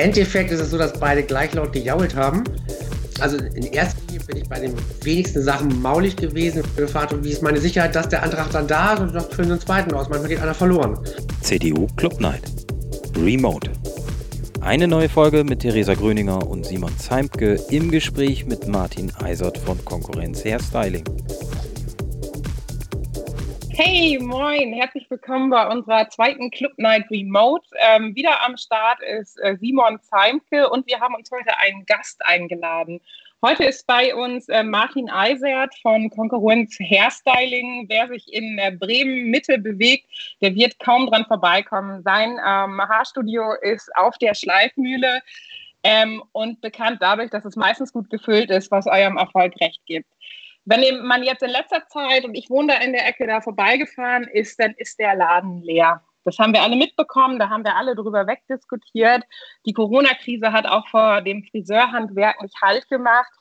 Endeffekt ist es so, dass beide gleich laut gejault haben. Also in erster Linie bin ich bei den wenigsten Sachen maulig gewesen. Gefragt, wie ist meine Sicherheit, dass der Antrag dann da ist und noch für den zweiten aus. Manchmal geht einer verloren. CDU Club Night. Remote. Eine neue Folge mit Theresa Gröninger und Simon Zeimke im Gespräch mit Martin Eisert von Konkurrenz Hairstyling. Hey, moin, herzlich willkommen bei unserer zweiten Club Night Remote. Ähm, wieder am Start ist äh, Simon Zeimke und wir haben uns heute einen Gast eingeladen. Heute ist bei uns äh, Martin Eisert von Konkurrenz Hairstyling. Wer sich in äh, Bremen Mitte bewegt, der wird kaum dran vorbeikommen. Sein ähm, Haarstudio ist auf der Schleifmühle ähm, und bekannt dadurch, dass es meistens gut gefüllt ist, was eurem Erfolg recht gibt. Wenn man jetzt in letzter Zeit, und ich wohne da in der Ecke, da vorbeigefahren ist, dann ist der Laden leer. Das haben wir alle mitbekommen, da haben wir alle drüber wegdiskutiert. Die Corona-Krise hat auch vor dem Friseurhandwerk nicht Halt gemacht.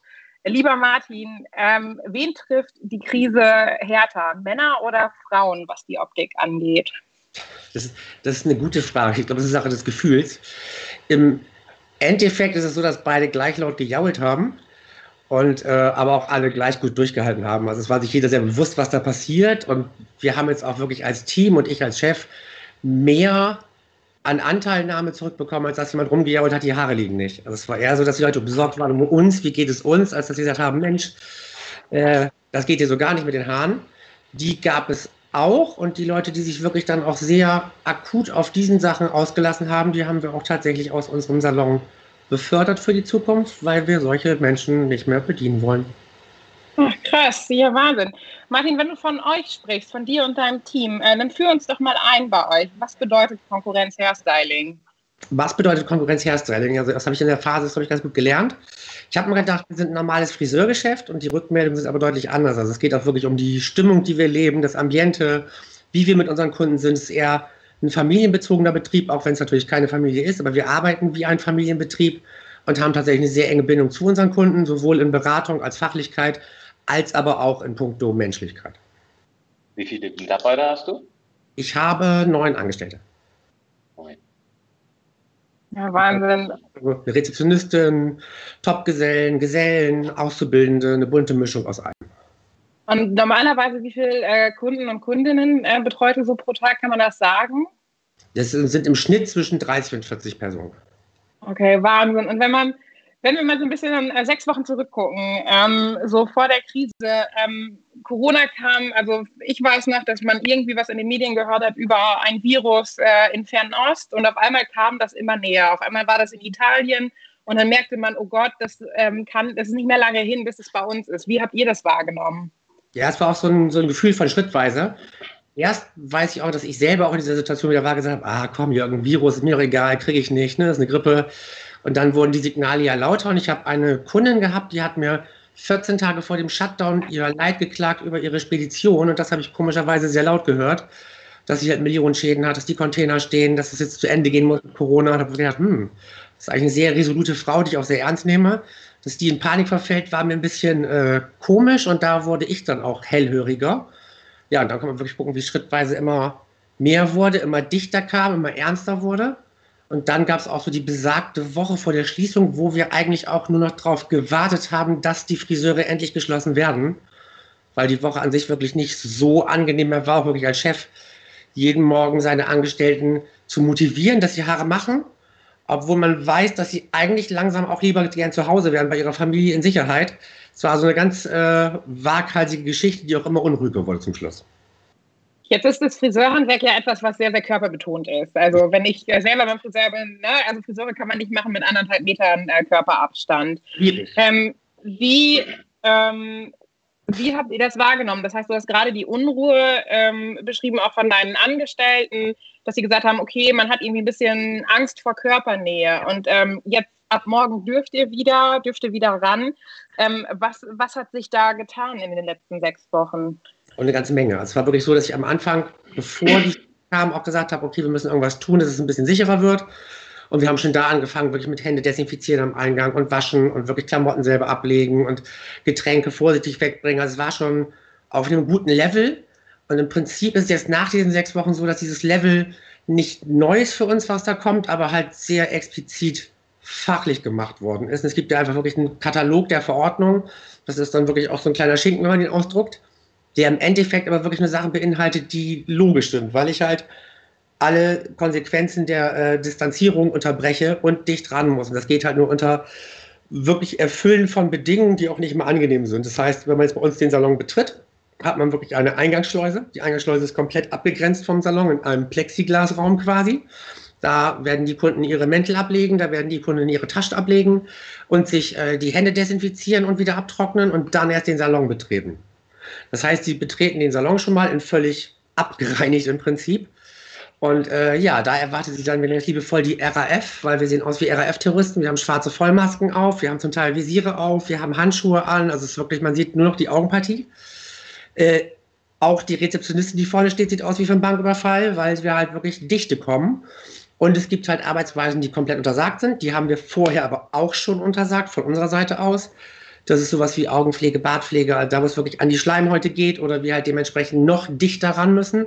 Lieber Martin, ähm, wen trifft die Krise härter, Männer oder Frauen, was die Optik angeht? Das ist, das ist eine gute Frage. Ich glaube, das ist Sache des Gefühls. Im Endeffekt ist es so, dass beide gleich laut gejault haben und äh, aber auch alle gleich gut durchgehalten haben. Also es war sich jeder sehr bewusst, was da passiert und wir haben jetzt auch wirklich als Team und ich als Chef mehr an Anteilnahme zurückbekommen, als dass jemand rumgejault hat, die Haare liegen nicht. Also es war eher so, dass die Leute besorgt waren um uns, wie geht es uns, als dass sie gesagt haben, Mensch, äh, das geht dir so gar nicht mit den Haaren. Die gab es auch und die Leute, die sich wirklich dann auch sehr akut auf diesen Sachen ausgelassen haben, die haben wir auch tatsächlich aus unserem Salon befördert für die Zukunft, weil wir solche Menschen nicht mehr bedienen wollen. Ach, krass, ja Wahnsinn. Martin, wenn du von euch sprichst, von dir und deinem Team, äh, dann führ uns doch mal ein bei euch. Was bedeutet Konkurrenz Hairstyling? Was bedeutet Konkurrenz Hairstyling? Also das habe ich in der Phase, das habe ich ganz gut gelernt. Ich habe mir gedacht, wir sind ein normales Friseurgeschäft und die Rückmeldungen sind aber deutlich anders. Also es geht auch wirklich um die Stimmung, die wir leben, das Ambiente, wie wir mit unseren Kunden sind. Es ist eher ein familienbezogener Betrieb, auch wenn es natürlich keine Familie ist, aber wir arbeiten wie ein Familienbetrieb und haben tatsächlich eine sehr enge Bindung zu unseren Kunden, sowohl in Beratung als Fachlichkeit, als aber auch in puncto Menschlichkeit. Wie viele Mitarbeiter hast du? Ich habe neun Angestellte. Neun. Ja, Wahnsinn. Eine Rezeptionistin, Topgesellen, Gesellen, Auszubildende, eine bunte Mischung aus allem. Und normalerweise, wie viele äh, Kunden und Kundinnen äh, betreut ihr so pro Tag, kann man das sagen? Das sind im Schnitt zwischen 30 und 40 Personen. Okay, Wahnsinn. Und wenn man, wenn wir mal so ein bisschen äh, sechs Wochen zurückgucken, ähm, so vor der Krise, ähm, Corona kam, also ich weiß noch, dass man irgendwie was in den Medien gehört hat über ein Virus äh, in Fernost und auf einmal kam das immer näher. Auf einmal war das in Italien und dann merkte man, oh Gott, das ähm, kann, das ist nicht mehr lange hin, bis es bei uns ist. Wie habt ihr das wahrgenommen? Ja, es war auch so ein, so ein Gefühl von schrittweise. Erst weiß ich auch, dass ich selber auch in dieser Situation wieder war, gesagt habe, ah komm, Jürgen, Virus ist mir doch egal, kriege ich nicht, ne, das ist eine Grippe. Und dann wurden die Signale ja lauter und ich habe eine Kundin gehabt, die hat mir 14 Tage vor dem Shutdown ihr Leid geklagt über ihre Spedition und das habe ich komischerweise sehr laut gehört, dass sie halt Millionen Schäden hat, dass die Container stehen, dass es jetzt zu Ende gehen muss mit Corona. Und habe gedacht, hm, das ist eigentlich eine sehr resolute Frau, die ich auch sehr ernst nehme dass die in Panik verfällt, war mir ein bisschen äh, komisch und da wurde ich dann auch hellhöriger. Ja, und dann kann man wirklich gucken, wie schrittweise immer mehr wurde, immer dichter kam, immer ernster wurde. Und dann gab es auch so die besagte Woche vor der Schließung, wo wir eigentlich auch nur noch darauf gewartet haben, dass die Friseure endlich geschlossen werden. Weil die Woche an sich wirklich nicht so angenehm war, auch wirklich als Chef jeden Morgen seine Angestellten zu motivieren, dass sie Haare machen obwohl man weiß, dass sie eigentlich langsam auch lieber gern zu Hause wären, bei ihrer Familie in Sicherheit. Es war so eine ganz äh, waghalsige Geschichte, die auch immer unruhiger wurde zum Schluss. Jetzt ist das Friseurhandwerk ja etwas, was sehr, sehr körperbetont ist. Also wenn ich äh, selber beim Friseur bin, ne, also Friseure kann man nicht machen mit anderthalb Metern äh, Körperabstand. Ähm, wie, ähm, wie habt ihr das wahrgenommen? Das heißt, du hast gerade die Unruhe ähm, beschrieben, auch von deinen Angestellten dass sie gesagt haben, okay, man hat irgendwie ein bisschen Angst vor Körpernähe und ähm, jetzt ab morgen dürft ihr wieder, dürft ihr wieder ran. Ähm, was, was hat sich da getan in den letzten sechs Wochen? Und eine ganze Menge. Also es war wirklich so, dass ich am Anfang, bevor die kam, auch gesagt habe, okay, wir müssen irgendwas tun, dass es ein bisschen sicherer wird. Und wir haben schon da angefangen, wirklich mit Hände desinfizieren am Eingang und waschen und wirklich Klamotten selber ablegen und Getränke vorsichtig wegbringen. Also es war schon auf einem guten Level. Und im Prinzip ist es jetzt nach diesen sechs Wochen so, dass dieses Level nicht neu ist für uns, was da kommt, aber halt sehr explizit fachlich gemacht worden ist. Und es gibt ja einfach wirklich einen Katalog der Verordnung. Das ist dann wirklich auch so ein kleiner Schinken, wenn man den ausdruckt, der im Endeffekt aber wirklich nur Sachen beinhaltet, die logisch sind, weil ich halt alle Konsequenzen der äh, Distanzierung unterbreche und dicht ran muss. Und das geht halt nur unter wirklich Erfüllen von Bedingungen, die auch nicht immer angenehm sind. Das heißt, wenn man jetzt bei uns den Salon betritt, hat man wirklich eine Eingangsschleuse. Die Eingangsschleuse ist komplett abgegrenzt vom Salon in einem Plexiglasraum quasi. Da werden die Kunden ihre Mäntel ablegen, da werden die Kunden ihre Taschen ablegen und sich äh, die Hände desinfizieren und wieder abtrocknen und dann erst den Salon betreten. Das heißt, sie betreten den Salon schon mal in völlig abgereinigt im Prinzip. Und äh, ja, da erwartet sie dann, ich liebevoll, die RAF, weil wir sehen aus wie RAF-Terroristen. Wir haben schwarze Vollmasken auf, wir haben zum Teil Visiere auf, wir haben Handschuhe an. Also es ist wirklich, man sieht nur noch die Augenpartie. Äh, auch die Rezeptionistin, die vorne steht, sieht aus wie für ein Banküberfall, weil wir halt wirklich dichte kommen. Und es gibt halt Arbeitsweisen, die komplett untersagt sind. Die haben wir vorher aber auch schon untersagt, von unserer Seite aus. Das ist sowas wie Augenpflege, Bartpflege, also da wo es wirklich an die Schleimhäute geht oder wir halt dementsprechend noch dichter ran müssen.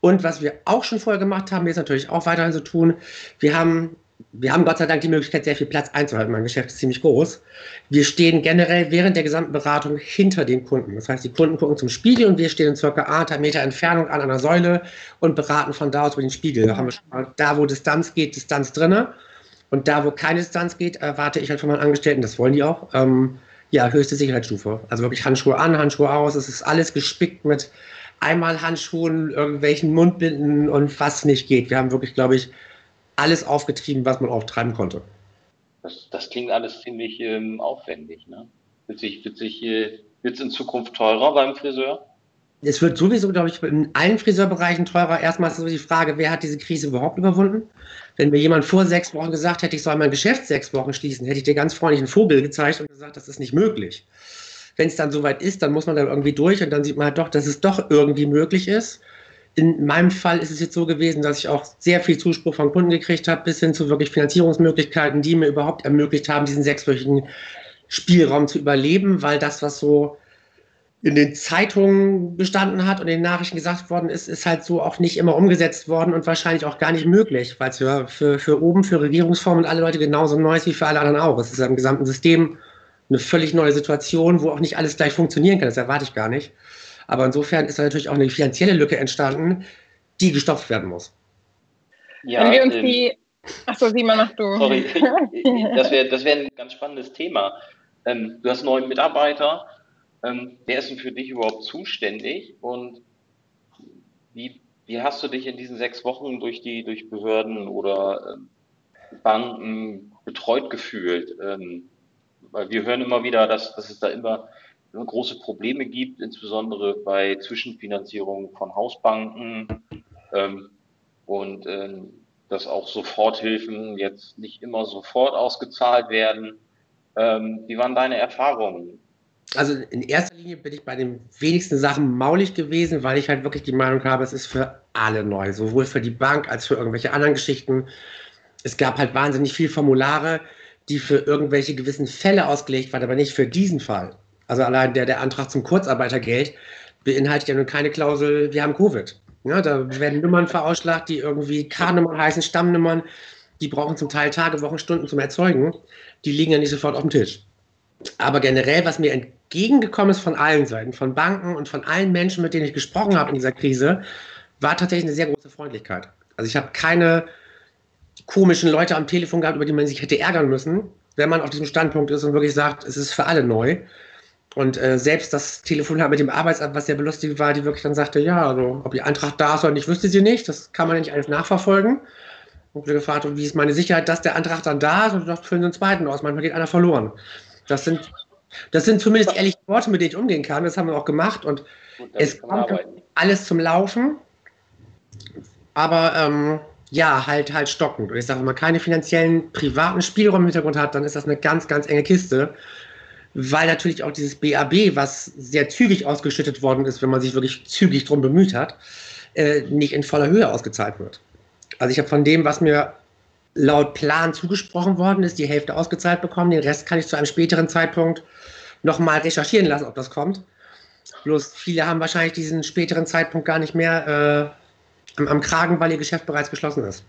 Und was wir auch schon vorher gemacht haben, wir es natürlich auch weiterhin so tun, wir haben, wir haben Gott sei Dank die Möglichkeit, sehr viel Platz einzuhalten. Mein Geschäft ist ziemlich groß. Wir stehen generell während der gesamten Beratung hinter den Kunden. Das heißt, die Kunden gucken zum Spiegel und wir stehen in circa anderthalb Meter Entfernung an einer Säule und beraten von da aus über den Spiegel. Da haben wir schon mal, da wo Distanz geht, Distanz drinne. Und da, wo keine Distanz geht, erwarte ich halt von meinen Angestellten, das wollen die auch, ähm, ja, höchste Sicherheitsstufe. Also wirklich Handschuhe an, Handschuhe aus. Es ist alles gespickt mit einmal Handschuhen, irgendwelchen Mundbinden und was nicht geht. Wir haben wirklich, glaube ich, alles aufgetrieben, was man auftreiben konnte. Das, das klingt alles ziemlich ähm, aufwendig. Ne? Wird sich, wird sich, äh, wird's in Zukunft teurer beim Friseur? Es wird sowieso, glaube ich, in allen Friseurbereichen teurer. Erstmal ist so die Frage, wer hat diese Krise überhaupt überwunden? Wenn mir jemand vor sechs Wochen gesagt hätte, ich soll mein Geschäft sechs Wochen schließen, hätte ich dir ganz freundlich einen Vogel gezeigt und gesagt, das ist nicht möglich wenn es dann soweit ist, dann muss man da irgendwie durch und dann sieht man halt doch, dass es doch irgendwie möglich ist. In meinem Fall ist es jetzt so gewesen, dass ich auch sehr viel Zuspruch von Kunden gekriegt habe, bis hin zu wirklich Finanzierungsmöglichkeiten, die mir überhaupt ermöglicht haben, diesen sechswöchigen Spielraum zu überleben, weil das, was so in den Zeitungen bestanden hat und in den Nachrichten gesagt worden ist, ist halt so auch nicht immer umgesetzt worden und wahrscheinlich auch gar nicht möglich, weil es für, für, für oben, für Regierungsformen und alle Leute genauso neu ist wie für alle anderen auch. Es ist ja im gesamten System eine völlig neue Situation, wo auch nicht alles gleich funktionieren kann. Das erwarte ich gar nicht. Aber insofern ist da natürlich auch eine finanzielle Lücke entstanden, die gestopft werden muss. Ja, Wenn wir uns ähm, die. Achso, Simon, mach du. Sorry, das wäre das wär ein ganz spannendes Thema. Ähm, du hast einen neuen Mitarbeiter. Ähm, wer ist denn für dich überhaupt zuständig? Und wie, wie hast du dich in diesen sechs Wochen durch die durch Behörden oder ähm, Banken betreut gefühlt? Ähm, weil wir hören immer wieder, dass, dass es da immer, große Probleme gibt, insbesondere bei Zwischenfinanzierung von Hausbanken ähm, und ähm, dass auch Soforthilfen jetzt nicht immer sofort ausgezahlt werden. Ähm, wie waren deine Erfahrungen? Also in erster Linie bin ich bei den wenigsten Sachen maulig gewesen, weil ich halt wirklich die Meinung habe, es ist für alle neu, sowohl für die Bank als für irgendwelche anderen Geschichten. Es gab halt wahnsinnig viele Formulare, die für irgendwelche gewissen Fälle ausgelegt waren, aber nicht für diesen Fall. Also allein der, der Antrag zum Kurzarbeitergeld beinhaltet ja nun keine Klausel, wir haben Covid. Ja, da werden Nummern verausschlagt, die irgendwie K-Nummern heißen, Stammnummern, die brauchen zum Teil Tage, Wochen, Stunden zum Erzeugen. Die liegen ja nicht sofort auf dem Tisch. Aber generell, was mir entgegengekommen ist von allen Seiten, von Banken und von allen Menschen, mit denen ich gesprochen habe in dieser Krise, war tatsächlich eine sehr große Freundlichkeit. Also ich habe keine komischen Leute am Telefon gehabt, über die man sich hätte ärgern müssen, wenn man auf diesem Standpunkt ist und wirklich sagt, es ist für alle neu. Und äh, selbst das Telefonat mit dem Arbeitsamt, was sehr belustigend war, die wirklich dann sagte, ja, also ob ihr Antrag da ist oder nicht, wüsste sie nicht. Das kann man nicht alles nachverfolgen. Und wir gefragt, wie ist meine Sicherheit, dass der Antrag dann da ist? Und ich füllen Sie einen zweiten aus. Manchmal geht einer verloren. Das sind, das sind zumindest ehrliche Worte, mit denen ich umgehen kann. Das haben wir auch gemacht. Und Gut, es kommt alles zum Laufen. Aber ähm, ja, halt, halt stockend. Und ich sage, wenn man keine finanziellen privaten Spielräume im Hintergrund hat, dann ist das eine ganz, ganz enge Kiste. Weil natürlich auch dieses BAB, was sehr zügig ausgeschüttet worden ist, wenn man sich wirklich zügig drum bemüht hat, äh, nicht in voller Höhe ausgezahlt wird. Also ich habe von dem, was mir laut Plan zugesprochen worden ist, die Hälfte ausgezahlt bekommen. Den Rest kann ich zu einem späteren Zeitpunkt nochmal recherchieren lassen, ob das kommt. Bloß viele haben wahrscheinlich diesen späteren Zeitpunkt gar nicht mehr äh, am, am Kragen, weil ihr Geschäft bereits geschlossen ist.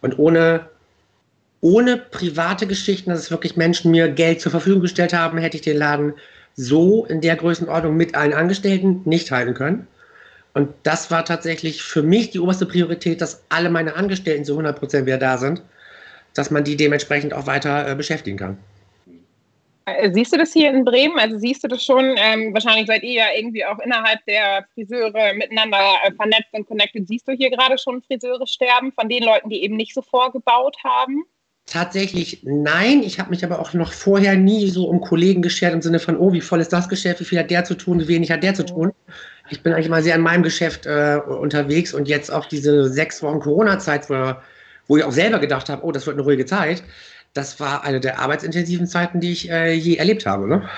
Und ohne, ohne private Geschichten, dass es wirklich Menschen mir Geld zur Verfügung gestellt haben, hätte ich den Laden so in der Größenordnung mit allen Angestellten nicht halten können. Und das war tatsächlich für mich die oberste Priorität, dass alle meine Angestellten zu 100 Prozent wieder da sind, dass man die dementsprechend auch weiter äh, beschäftigen kann. Äh, siehst du das hier in Bremen? Also siehst du das schon? Ähm, wahrscheinlich seid ihr ja irgendwie auch innerhalb der Friseure miteinander äh, vernetzt und connected. Siehst du hier gerade schon Friseure sterben von den Leuten, die eben nicht so vorgebaut haben? Tatsächlich nein. Ich habe mich aber auch noch vorher nie so um Kollegen geschert im Sinne von, oh, wie voll ist das Geschäft, wie viel hat der zu tun, wie wenig hat der zu tun. Ich bin eigentlich mal sehr in meinem Geschäft äh, unterwegs und jetzt auch diese sechs Wochen Corona-Zeit, wo, wo ich auch selber gedacht habe, oh, das wird eine ruhige Zeit. Das war eine der arbeitsintensiven Zeiten, die ich äh, je erlebt habe. Ne?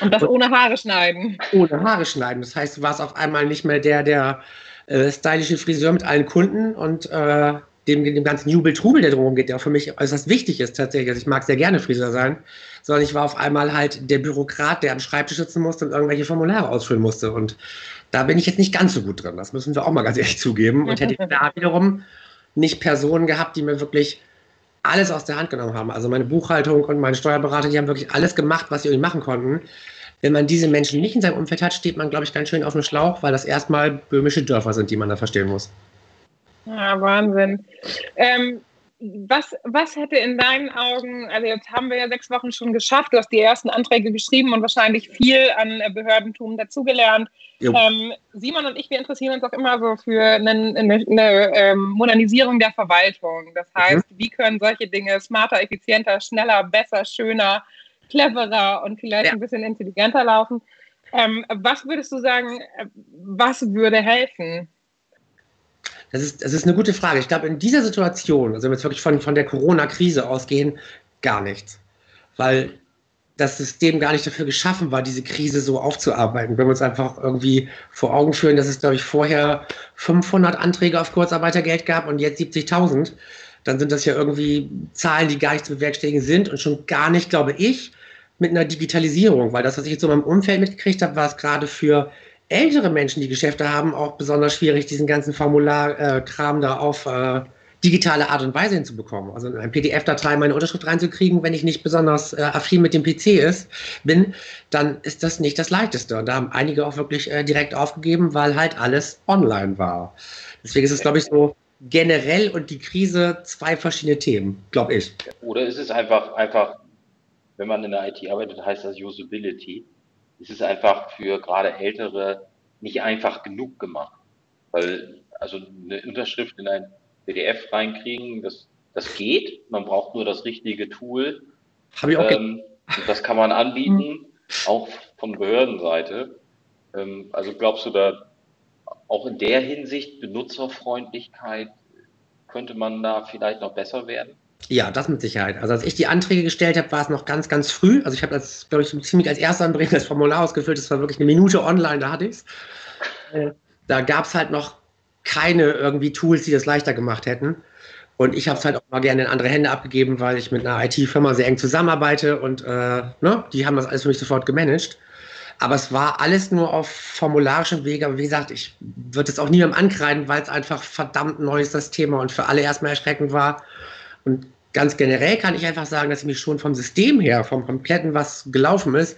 Und das ohne Haare schneiden. Ohne Haare schneiden. Das heißt, du warst auf einmal nicht mehr der, der äh, stylische Friseur mit allen Kunden und äh, dem, dem ganzen Jubel-Trubel, der drumherum geht, der für mich äußerst wichtig ist tatsächlich. Also ich mag sehr gerne Friseur sein, sondern ich war auf einmal halt der Bürokrat, der am Schreibtisch sitzen musste und irgendwelche Formulare ausfüllen musste. Und da bin ich jetzt nicht ganz so gut drin. Das müssen wir auch mal ganz ehrlich zugeben. Und hätte ich da wiederum nicht Personen gehabt, die mir wirklich alles aus der Hand genommen haben. Also meine Buchhaltung und meine Steuerberater, die haben wirklich alles gemacht, was sie irgendwie machen konnten. Wenn man diese Menschen nicht in seinem Umfeld hat, steht man, glaube ich, ganz schön auf dem Schlauch, weil das erstmal böhmische Dörfer sind, die man da verstehen muss. Ja, Wahnsinn. Ähm, was, was hätte in deinen Augen, also jetzt haben wir ja sechs Wochen schon geschafft, du hast die ersten Anträge geschrieben und wahrscheinlich viel an Behördentum dazugelernt. Ähm, Simon und ich, wir interessieren uns auch immer so für eine, eine, eine ähm, Modernisierung der Verwaltung. Das heißt, mhm. wie können solche Dinge smarter, effizienter, schneller, besser, schöner, cleverer und vielleicht ja. ein bisschen intelligenter laufen? Ähm, was würdest du sagen, äh, was würde helfen? Das ist, das ist eine gute Frage. Ich glaube, in dieser Situation, also wenn wir jetzt wirklich von, von der Corona-Krise ausgehen, gar nichts. Weil das System gar nicht dafür geschaffen war, diese Krise so aufzuarbeiten. Wenn wir uns einfach irgendwie vor Augen führen, dass es, glaube ich, vorher 500 Anträge auf Kurzarbeitergeld gab und jetzt 70.000, dann sind das ja irgendwie Zahlen, die gar nicht zu bewerkstelligen sind und schon gar nicht, glaube ich, mit einer Digitalisierung, weil das, was ich jetzt so in meinem Umfeld mitgekriegt habe, war es gerade für ältere Menschen, die Geschäfte haben, auch besonders schwierig, diesen ganzen Formularkram da auf äh, digitale Art und Weise hinzubekommen. Also in eine PDF-Datei meine Unterschrift reinzukriegen, wenn ich nicht besonders äh, affin mit dem PC ist, bin, dann ist das nicht das Leichteste. Und da haben einige auch wirklich äh, direkt aufgegeben, weil halt alles online war. Deswegen ist es, glaube ich, so generell und die Krise zwei verschiedene Themen, glaube ich. Oder ist es einfach, einfach, wenn man in der IT arbeitet, heißt das Usability es ist einfach für gerade Ältere nicht einfach genug gemacht. Weil, also eine Unterschrift in ein PDF reinkriegen, das, das geht. Man braucht nur das richtige Tool. Habe ich auch ähm, Das kann man anbieten, auch von Behördenseite. Ähm, also glaubst du da auch in der Hinsicht Benutzerfreundlichkeit könnte man da vielleicht noch besser werden? Ja, das mit Sicherheit. Also als ich die Anträge gestellt habe, war es noch ganz, ganz früh. Also ich habe das, glaube ich, ziemlich als erster in das Formular ausgefüllt. Das war wirklich eine Minute online, da hatte ich es. Äh, da gab es halt noch keine irgendwie Tools, die das leichter gemacht hätten. Und ich habe es halt auch mal gerne in andere Hände abgegeben, weil ich mit einer IT-Firma sehr eng zusammenarbeite und äh, ne, die haben das alles für mich sofort gemanagt. Aber es war alles nur auf formularischem Wege. Aber wie gesagt, ich würde es auch niemandem ankreiden, weil es einfach verdammt neu ist, das Thema und für alle erstmal erschreckend war. Und ganz generell kann ich einfach sagen, dass ich mich schon vom System her, vom kompletten, was gelaufen ist,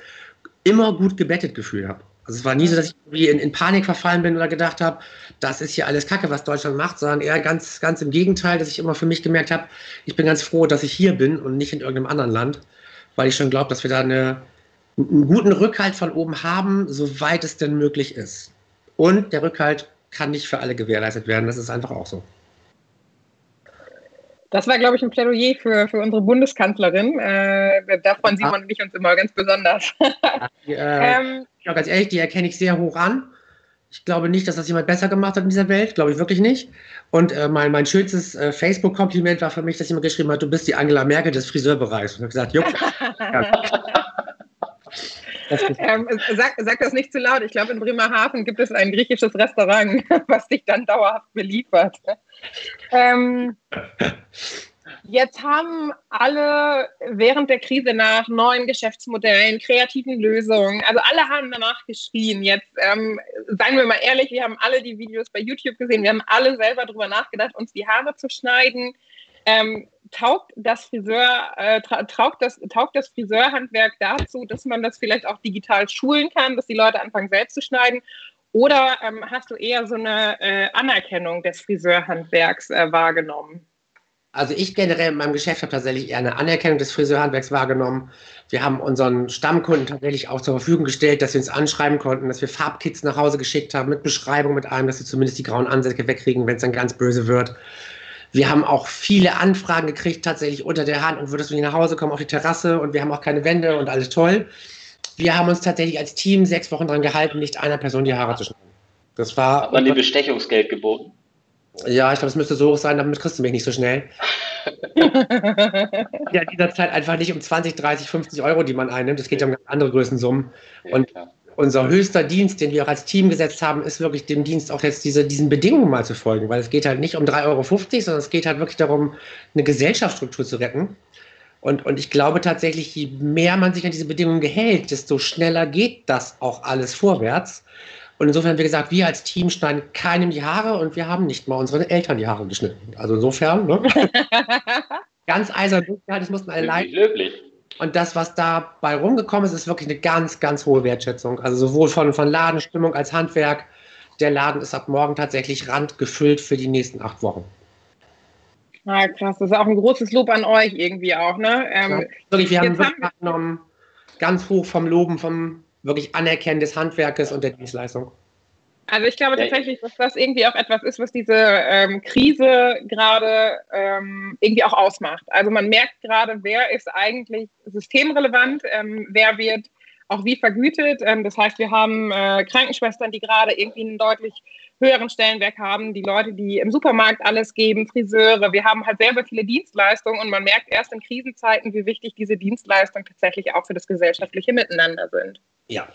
immer gut gebettet gefühlt habe. Also es war nie so, dass ich irgendwie in, in Panik verfallen bin oder gedacht habe, das ist hier alles Kacke, was Deutschland macht, sondern eher ganz, ganz im Gegenteil, dass ich immer für mich gemerkt habe, ich bin ganz froh, dass ich hier bin und nicht in irgendeinem anderen Land, weil ich schon glaube, dass wir da eine, einen guten Rückhalt von oben haben, soweit es denn möglich ist. Und der Rückhalt kann nicht für alle gewährleistet werden, das ist einfach auch so. Das war, glaube ich, ein Plädoyer für, für unsere Bundeskanzlerin. Äh, da freuen Simon und ich uns immer ganz besonders. die, äh, ähm, ja, ganz ehrlich, die erkenne ich sehr hoch an. Ich glaube nicht, dass das jemand besser gemacht hat in dieser Welt, glaube ich wirklich nicht. Und äh, mein, mein schönstes äh, Facebook-Kompliment war für mich, dass jemand geschrieben hat, du bist die Angela Merkel des Friseurbereichs. Und ich habe gesagt, jupp. ähm, sag, sag, das nicht zu laut. Ich glaube, in Bremerhaven gibt es ein griechisches Restaurant, was dich dann dauerhaft beliefert. Ähm, jetzt haben alle während der Krise nach neuen Geschäftsmodellen, kreativen Lösungen, also alle haben danach geschrien. Jetzt ähm, seien wir mal ehrlich, wir haben alle die Videos bei YouTube gesehen, wir haben alle selber darüber nachgedacht, uns die Haare zu schneiden. Ähm, taugt das Friseur, äh, taugt, das, taugt das Friseurhandwerk dazu, dass man das vielleicht auch digital schulen kann, dass die Leute anfangen selbst zu schneiden? Oder ähm, hast du eher so eine äh, Anerkennung des Friseurhandwerks äh, wahrgenommen? Also ich generell in meinem Geschäft habe tatsächlich eher eine Anerkennung des Friseurhandwerks wahrgenommen. Wir haben unseren Stammkunden tatsächlich auch zur Verfügung gestellt, dass wir uns anschreiben konnten, dass wir Farbkits nach Hause geschickt haben mit Beschreibung mit allem, dass sie zumindest die grauen Ansätze wegkriegen, wenn es dann ganz böse wird. Wir haben auch viele Anfragen gekriegt, tatsächlich unter der Hand und würdest du nicht nach Hause kommen auf die Terrasse und wir haben auch keine Wände und alles toll. Wir haben uns tatsächlich als Team sechs Wochen daran gehalten, nicht einer Person die Haare zu schneiden. Das war. Hat man dir Bestechungsgeld geboten? Ja, ich glaube, es müsste so hoch sein, damit kriegst du mich nicht so schnell. ja, in dieser Zeit einfach nicht um 20, 30, 50 Euro, die man einnimmt. Es geht ja um ganz andere Größensummen. Und ja, unser höchster Dienst, den wir auch als Team gesetzt haben, ist wirklich dem Dienst auch jetzt diese, diesen Bedingungen mal zu folgen, weil es geht halt nicht um 3,50 Euro, sondern es geht halt wirklich darum, eine Gesellschaftsstruktur zu retten. Und, und ich glaube tatsächlich, je mehr man sich an diese Bedingungen gehält, desto schneller geht das auch alles vorwärts. Und insofern, wie gesagt, wir als Team schneiden keinem die Haare und wir haben nicht mal unseren Eltern die Haare geschnitten. Also insofern, ne? ganz eisern durchgehalten, das mussten alle leiden. Löblich. Und das, was dabei rumgekommen ist, ist wirklich eine ganz, ganz hohe Wertschätzung. Also sowohl von, von Ladenstimmung als Handwerk. Der Laden ist ab morgen tatsächlich randgefüllt für die nächsten acht Wochen. Ah, krass. Das ist auch ein großes Lob an euch irgendwie auch, ne? Ähm, ja, wirklich, wir haben wirklich haben ganz hoch vom Loben, vom wirklich Anerkennen des Handwerkes und der Dienstleistung. Also ich glaube tatsächlich, dass das irgendwie auch etwas ist, was diese ähm, Krise gerade ähm, irgendwie auch ausmacht. Also man merkt gerade, wer ist eigentlich systemrelevant, ähm, wer wird auch wie vergütet. Ähm, das heißt, wir haben äh, Krankenschwestern, die gerade irgendwie einen deutlich höheren Stellenwert haben, die Leute, die im Supermarkt alles geben, Friseure. Wir haben halt selber viele Dienstleistungen und man merkt erst in Krisenzeiten, wie wichtig diese Dienstleistungen tatsächlich auch für das gesellschaftliche Miteinander sind. Ja.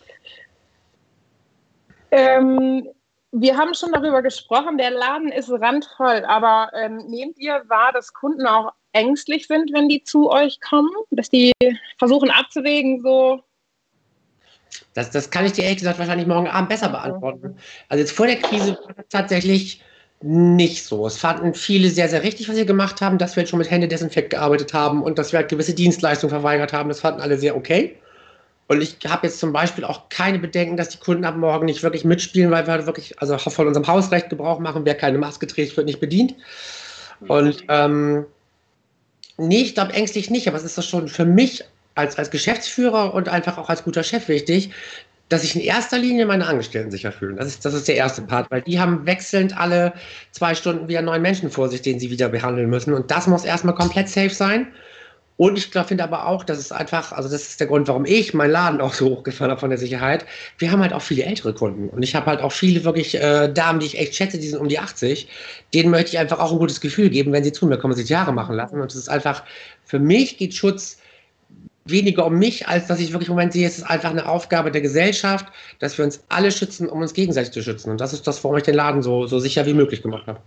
Ähm, wir haben schon darüber gesprochen, der Laden ist randvoll, aber ähm, nehmt ihr wahr, dass Kunden auch ängstlich sind, wenn die zu euch kommen, dass die versuchen abzuwägen, so das, das kann ich dir ehrlich gesagt wahrscheinlich morgen Abend besser beantworten. Also jetzt vor der Krise war das tatsächlich nicht so. Es fanden viele sehr, sehr richtig, was sie gemacht haben, dass wir jetzt schon mit Händedesinfekt gearbeitet haben und dass wir halt gewisse Dienstleistungen verweigert haben. Das fanden alle sehr okay. Und ich habe jetzt zum Beispiel auch keine Bedenken, dass die Kunden ab morgen nicht wirklich mitspielen, weil wir wirklich also von unserem Hausrecht Gebrauch machen. Wer keine Maske trägt, wird nicht bedient. Und ähm, nee, ich glaube ängstlich nicht, aber es ist das schon für mich als, als Geschäftsführer und einfach auch als guter Chef wichtig, dass sich in erster Linie meine Angestellten sicher fühlen. Das ist, das ist der erste Part, weil die haben wechselnd alle zwei Stunden wieder neuen Menschen vor sich, den sie wieder behandeln müssen. Und das muss erstmal komplett safe sein. Und ich finde aber auch, dass es einfach, also das ist der Grund, warum ich meinen Laden auch so hochgefahren habe von der Sicherheit. Wir haben halt auch viele ältere Kunden. Und ich habe halt auch viele wirklich äh, Damen, die ich echt schätze, die sind um die 80. Denen möchte ich einfach auch ein gutes Gefühl geben, wenn sie zu mir kommen sich Jahre machen lassen. Und es ist einfach, für mich geht Schutz weniger um mich, als dass ich wirklich im Moment sehe, es ist einfach eine Aufgabe der Gesellschaft, dass wir uns alle schützen, um uns gegenseitig zu schützen. Und das ist das, warum ich den Laden so, so sicher wie möglich gemacht habe.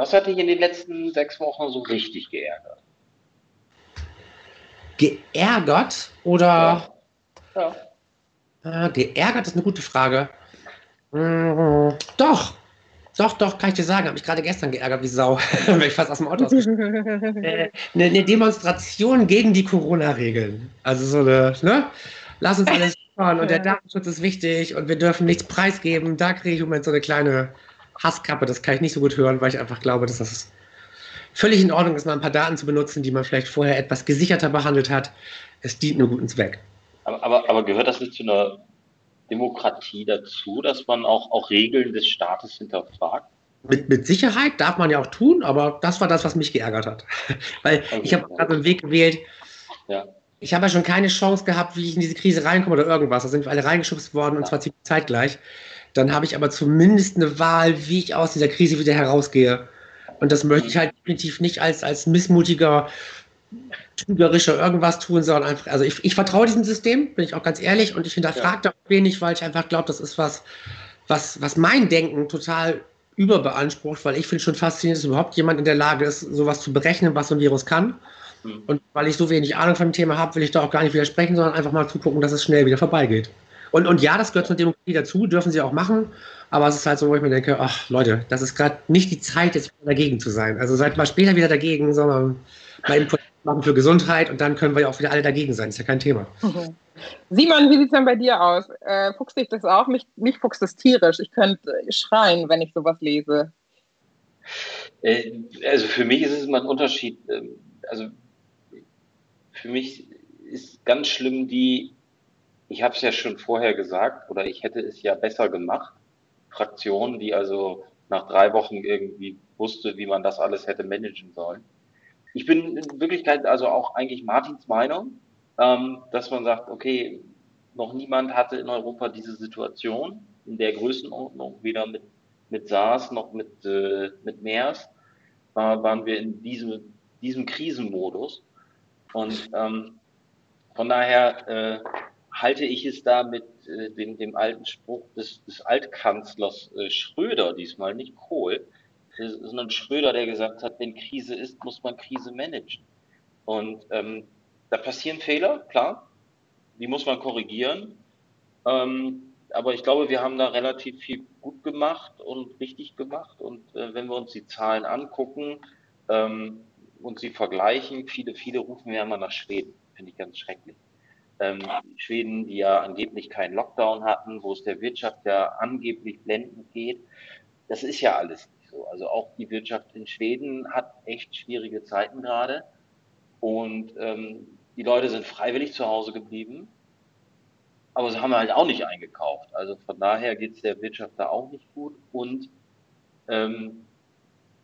Was hat dich in den letzten sechs Wochen so richtig geärgert? Geärgert oder? Ja. ja. Äh, geärgert ist eine gute Frage. Hm, doch, doch, doch, kann ich dir sagen, habe mich gerade gestern geärgert wie Sau, weil ich fast aus dem Auto ausgestiegen äh, eine, eine Demonstration gegen die Corona-Regeln. Also so eine, ne? Lass uns alles fahren und der Datenschutz ist wichtig und wir dürfen nichts preisgeben. Da kriege ich im Moment so eine kleine Hasskappe. Das kann ich nicht so gut hören, weil ich einfach glaube, dass das völlig in Ordnung ist, mal ein paar Daten zu benutzen, die man vielleicht vorher etwas gesicherter behandelt hat. Es dient nur guten Zweck. Aber, aber, aber gehört das nicht zu einer Demokratie dazu, dass man auch, auch Regeln des Staates hinterfragt? Mit, mit Sicherheit darf man ja auch tun, aber das war das, was mich geärgert hat. Weil okay, ich habe ja. gerade einen Weg gewählt. Ja. Ich habe ja schon keine Chance gehabt, wie ich in diese Krise reinkomme oder irgendwas. Da sind wir alle reingeschubst worden ja. und zwar ziemlich zeitgleich. Dann habe ich aber zumindest eine Wahl, wie ich aus dieser Krise wieder herausgehe. Und das möchte ich halt definitiv nicht als, als missmutiger trügerischer irgendwas tun, sondern einfach, also ich, ich vertraue diesem System, bin ich auch ganz ehrlich, und ich hinterfrage ja. da wenig, weil ich einfach glaube, das ist was, was, was mein Denken total überbeansprucht, weil ich finde schon faszinierend, dass überhaupt jemand in der Lage ist, sowas zu berechnen, was so ein Virus kann. Mhm. Und weil ich so wenig Ahnung von dem Thema habe, will ich da auch gar nicht widersprechen, sondern einfach mal zugucken, dass es schnell wieder vorbeigeht. Und, und ja, das gehört zur Demokratie dazu, dürfen sie auch machen. Aber es ist halt so, wo ich mir denke, ach Leute, das ist gerade nicht die Zeit, jetzt dagegen zu sein. Also seid mal später wieder dagegen, sondern mal Input machen für Gesundheit und dann können wir ja auch wieder alle dagegen sein. Ist ja kein Thema. Mhm. Simon, wie sieht es denn bei dir aus? Äh, fuchst dich das auch? Mich, mich fuchst das tierisch. Ich könnte schreien, wenn ich sowas lese. Äh, also für mich ist es immer ein Unterschied. Ähm, also für mich ist ganz schlimm die, ich habe es ja schon vorher gesagt, oder ich hätte es ja besser gemacht, Fraktion, die also nach drei Wochen irgendwie wusste, wie man das alles hätte managen sollen. Ich bin in Wirklichkeit also auch eigentlich Martins Meinung, ähm, dass man sagt, okay, noch niemand hatte in Europa diese Situation in der Größenordnung, weder mit, mit SARS noch mit, äh, mit MERS, äh, waren wir in diesem, diesem Krisenmodus. Und ähm, von daher äh, halte ich es da mit äh, dem, dem alten Spruch des, des Altkanzlers äh, Schröder, diesmal nicht Kohl, sondern Schröder, der gesagt hat, wenn Krise ist, muss man Krise managen. Und ähm, da passieren Fehler, klar, die muss man korrigieren. Ähm, aber ich glaube, wir haben da relativ viel gut gemacht und richtig gemacht. Und äh, wenn wir uns die Zahlen angucken ähm, und sie vergleichen, viele, viele rufen ja immer nach Schweden. Finde ich ganz schrecklich. Ähm, Schweden, die ja angeblich keinen Lockdown hatten, wo es der Wirtschaft ja angeblich blendend geht. Das ist ja alles nicht so. Also auch die Wirtschaft in Schweden hat echt schwierige Zeiten gerade. Und ähm, die Leute sind freiwillig zu Hause geblieben, aber sie haben halt auch nicht eingekauft. Also von daher geht es der Wirtschaft da auch nicht gut. Und ähm,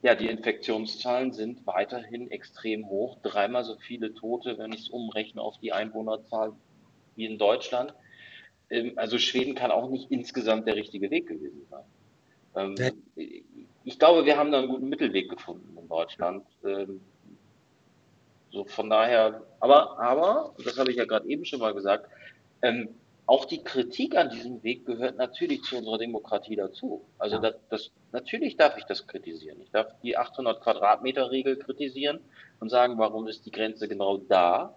ja, die Infektionszahlen sind weiterhin extrem hoch. Dreimal so viele Tote, wenn ich es umrechne auf die Einwohnerzahl wie in Deutschland. Ähm, also Schweden kann auch nicht insgesamt der richtige Weg gewesen sein. Ähm, ich glaube, wir haben da einen guten Mittelweg gefunden in Deutschland. Ähm, so von daher, aber, aber, das habe ich ja gerade eben schon mal gesagt, auch die Kritik an diesem Weg gehört natürlich zu unserer Demokratie dazu. Also das, das, natürlich darf ich das kritisieren. Ich darf die 800 Quadratmeter Regel kritisieren und sagen, warum ist die Grenze genau da?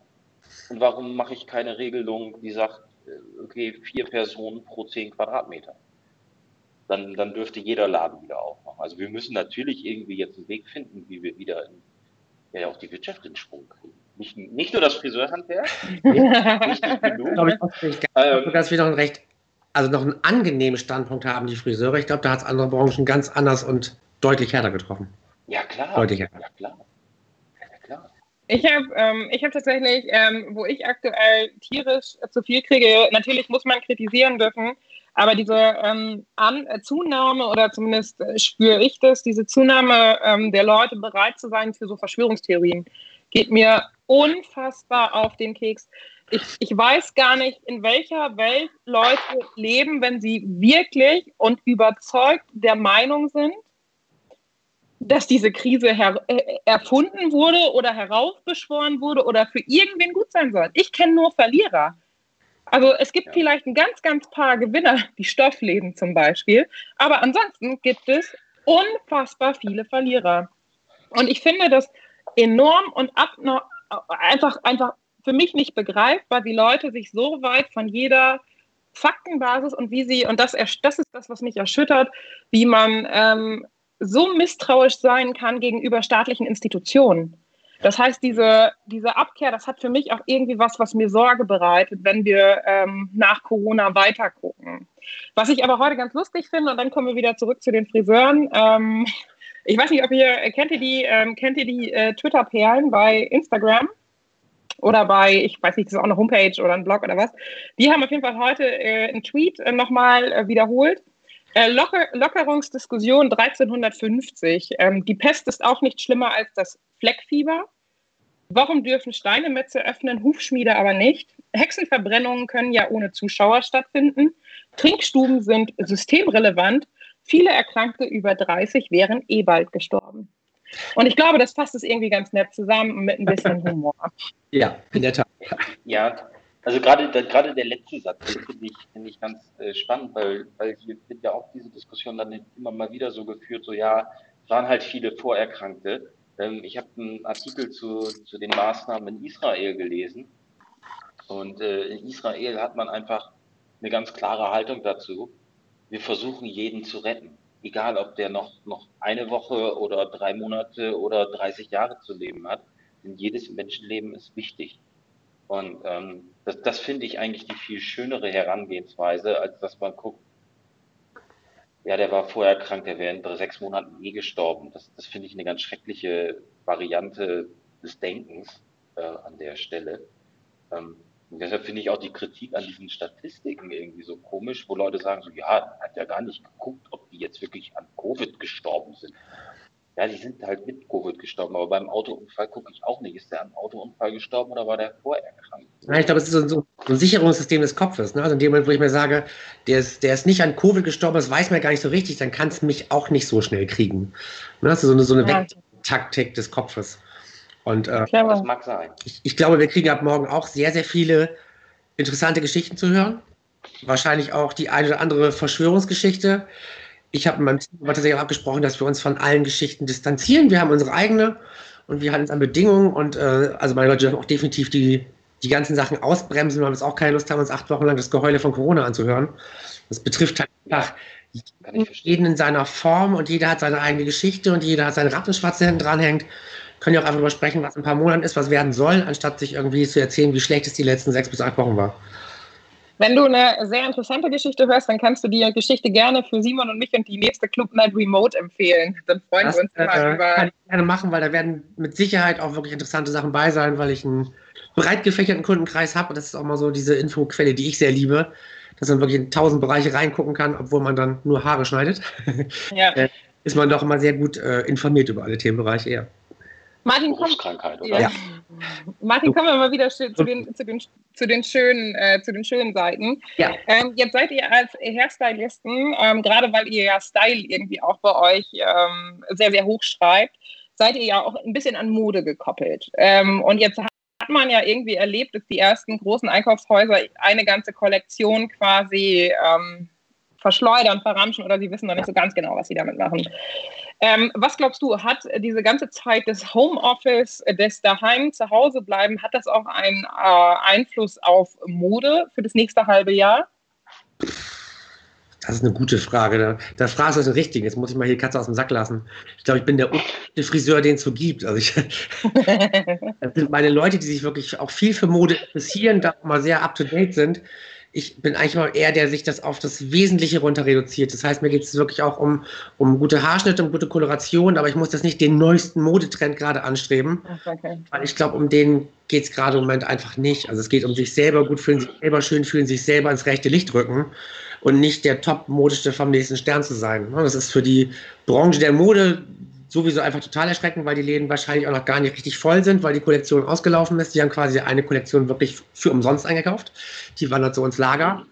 Und warum mache ich keine Regelung, die sagt, äh, okay, vier Personen pro zehn Quadratmeter? Dann, dann dürfte jeder Laden wieder aufmachen. Also wir müssen natürlich irgendwie jetzt einen Weg finden, wie wir wieder in ja auch die Wirtschaft in Schwung kriegen. Nicht, nicht nur das Friseurhandwerk, nicht genug. Glaube ich, auch nicht. Ähm, dass wir noch ein recht, also noch einen angenehmen Standpunkt haben, die Friseure. Ich glaube, da hat es andere Branchen ganz anders und deutlich härter getroffen. Ja, klar. Deutlich härter. Ja, klar. Ich habe ähm, hab tatsächlich, ähm, wo ich aktuell tierisch zu viel kriege, natürlich muss man kritisieren dürfen, aber diese ähm, An äh, Zunahme, oder zumindest äh, spüre ich das, diese Zunahme ähm, der Leute bereit zu sein für so Verschwörungstheorien, geht mir unfassbar auf den Keks. Ich, ich weiß gar nicht, in welcher Welt Leute leben, wenn sie wirklich und überzeugt der Meinung sind, dass diese Krise äh, erfunden wurde oder heraufbeschworen wurde oder für irgendwen gut sein soll. Ich kenne nur Verlierer. Also es gibt ja. vielleicht ein ganz, ganz paar Gewinner, die Stoffläden zum Beispiel, aber ansonsten gibt es unfassbar viele Verlierer. Und ich finde das enorm und einfach, einfach für mich nicht begreifbar, wie Leute sich so weit von jeder Faktenbasis und wie sie, und das, das ist das, was mich erschüttert, wie man ähm, so misstrauisch sein kann gegenüber staatlichen Institutionen. Das heißt, diese, diese Abkehr, das hat für mich auch irgendwie was, was mir Sorge bereitet, wenn wir ähm, nach Corona weiter gucken. Was ich aber heute ganz lustig finde, und dann kommen wir wieder zurück zu den Friseuren. Ähm, ich weiß nicht, ob ihr, kennt ihr die, ähm, kennt ihr die äh, Twitter-Perlen bei Instagram? Oder bei, ich weiß nicht, das ist auch eine Homepage oder ein Blog oder was. Die haben auf jeden Fall heute äh, einen Tweet äh, nochmal äh, wiederholt. Äh, Locker Lockerungsdiskussion 1350. Ähm, die Pest ist auch nicht schlimmer als das Fleckfieber. Warum dürfen Steinemetze öffnen, Hufschmiede aber nicht? Hexenverbrennungen können ja ohne Zuschauer stattfinden. Trinkstuben sind systemrelevant. Viele Erkrankte über 30 wären eh bald gestorben. Und ich glaube, das fasst es irgendwie ganz nett zusammen mit ein bisschen Humor. Ja, in der Tat. Ja, also gerade gerade der letzte Satz finde ich, find ich ganz äh, spannend, weil, weil hier wird ja auch diese Diskussion dann immer mal wieder so geführt, so ja, waren halt viele Vorerkrankte. Ähm, ich habe einen Artikel zu, zu den Maßnahmen in Israel gelesen. Und äh, in Israel hat man einfach eine ganz klare Haltung dazu. Wir versuchen jeden zu retten. Egal, ob der noch, noch eine Woche oder drei Monate oder 30 Jahre zu leben hat. Denn jedes Menschenleben ist wichtig. Und ähm, das, das finde ich eigentlich die viel schönere Herangehensweise, als dass man guckt, ja, der war vorher krank, der wäre in sechs Monaten eh gestorben. Das, das finde ich eine ganz schreckliche Variante des Denkens äh, an der Stelle. Ähm, und deshalb finde ich auch die Kritik an diesen Statistiken irgendwie so komisch, wo Leute sagen so, ja, hat ja gar nicht geguckt, ob die jetzt wirklich an Covid gestorben sind. Ja, die sind halt mit Covid gestorben, aber beim Autounfall gucke ich auch nicht. Ist der am Autounfall gestorben oder war der vorher krank? Ja, ich glaube, es ist so, so ein Sicherungssystem des Kopfes. Ne? Also in dem Moment, wo ich mir sage, der ist, der ist nicht an Covid gestorben, das weiß man gar nicht so richtig, dann kann es mich auch nicht so schnell kriegen. Ne? Das ist so eine, so eine ja. Taktik des Kopfes. Und äh, das mag sein. Ich, ich glaube, wir kriegen ab morgen auch sehr, sehr viele interessante Geschichten zu hören. Wahrscheinlich auch die eine oder andere Verschwörungsgeschichte. Ich habe mit meinem Team tatsächlich auch abgesprochen, dass wir uns von allen Geschichten distanzieren. Wir haben unsere eigene und wir halten uns an Bedingungen und äh, also meine Leute dürfen auch definitiv die, die ganzen Sachen ausbremsen, weil wir jetzt auch keine Lust haben, uns acht Wochen lang das Geheule von Corona anzuhören. Das betrifft halt einfach jeden in seiner Form und jeder hat seine eigene Geschichte und jeder hat seine Rattenschwarze hinten dranhängt. Können ja auch einfach darüber sprechen, was in ein paar Monaten ist, was werden soll, anstatt sich irgendwie zu erzählen, wie schlecht es die letzten sechs bis acht Wochen war. Wenn du eine sehr interessante Geschichte hörst, dann kannst du die Geschichte gerne für Simon und mich und die nächste Club Night Remote empfehlen. Dann freuen das, wir uns immer äh, über. Kann ich gerne machen, weil da werden mit Sicherheit auch wirklich interessante Sachen bei sein, weil ich einen breit gefächerten Kundenkreis habe und das ist auch mal so diese Infoquelle, die ich sehr liebe, dass man wirklich in tausend Bereiche reingucken kann, obwohl man dann nur Haare schneidet. Ja. Äh, ist man doch immer sehr gut äh, informiert über alle Themenbereiche eher. Martin, komm, oder? Ja. Martin, kommen wir mal wieder zu den, zu den, zu den, schönen, äh, zu den schönen Seiten. Ja. Ähm, jetzt seid ihr als Hairstylisten, ähm, gerade weil ihr ja Style irgendwie auch bei euch ähm, sehr, sehr hoch schreibt, seid ihr ja auch ein bisschen an Mode gekoppelt. Ähm, und jetzt hat man ja irgendwie erlebt, dass die ersten großen Einkaufshäuser eine ganze Kollektion quasi ähm, verschleudern, verramschen oder sie wissen noch nicht so ganz genau, was sie damit machen. Ähm, was glaubst du, hat diese ganze Zeit des Homeoffice, des daheim zu Hause bleiben, hat das auch einen äh, Einfluss auf Mode für das nächste halbe Jahr? Das ist eine gute Frage. Da, da fragst du das richtig. Jetzt muss ich mal hier die Katze aus dem Sack lassen. Ich glaube, ich bin der Friseur, den es so gibt. Also ich, das sind meine Leute, die sich wirklich auch viel für Mode interessieren, da mal sehr up to date sind ich bin eigentlich mal eher der, der sich das auf das Wesentliche runter reduziert. Das heißt, mir geht es wirklich auch um, um gute Haarschnitte, um gute Koloration, aber ich muss das nicht den neuesten Modetrend gerade anstreben, okay. weil ich glaube, um den geht es gerade im Moment einfach nicht. Also es geht um sich selber gut fühlen, sich selber schön fühlen, sich selber ins rechte Licht rücken und nicht der top-modischste vom nächsten Stern zu sein. Das ist für die Branche der Mode sowieso einfach total erschreckend, weil die Läden wahrscheinlich auch noch gar nicht richtig voll sind, weil die Kollektion ausgelaufen ist. Die haben quasi eine Kollektion wirklich für umsonst eingekauft. Die wandert so ins Lager.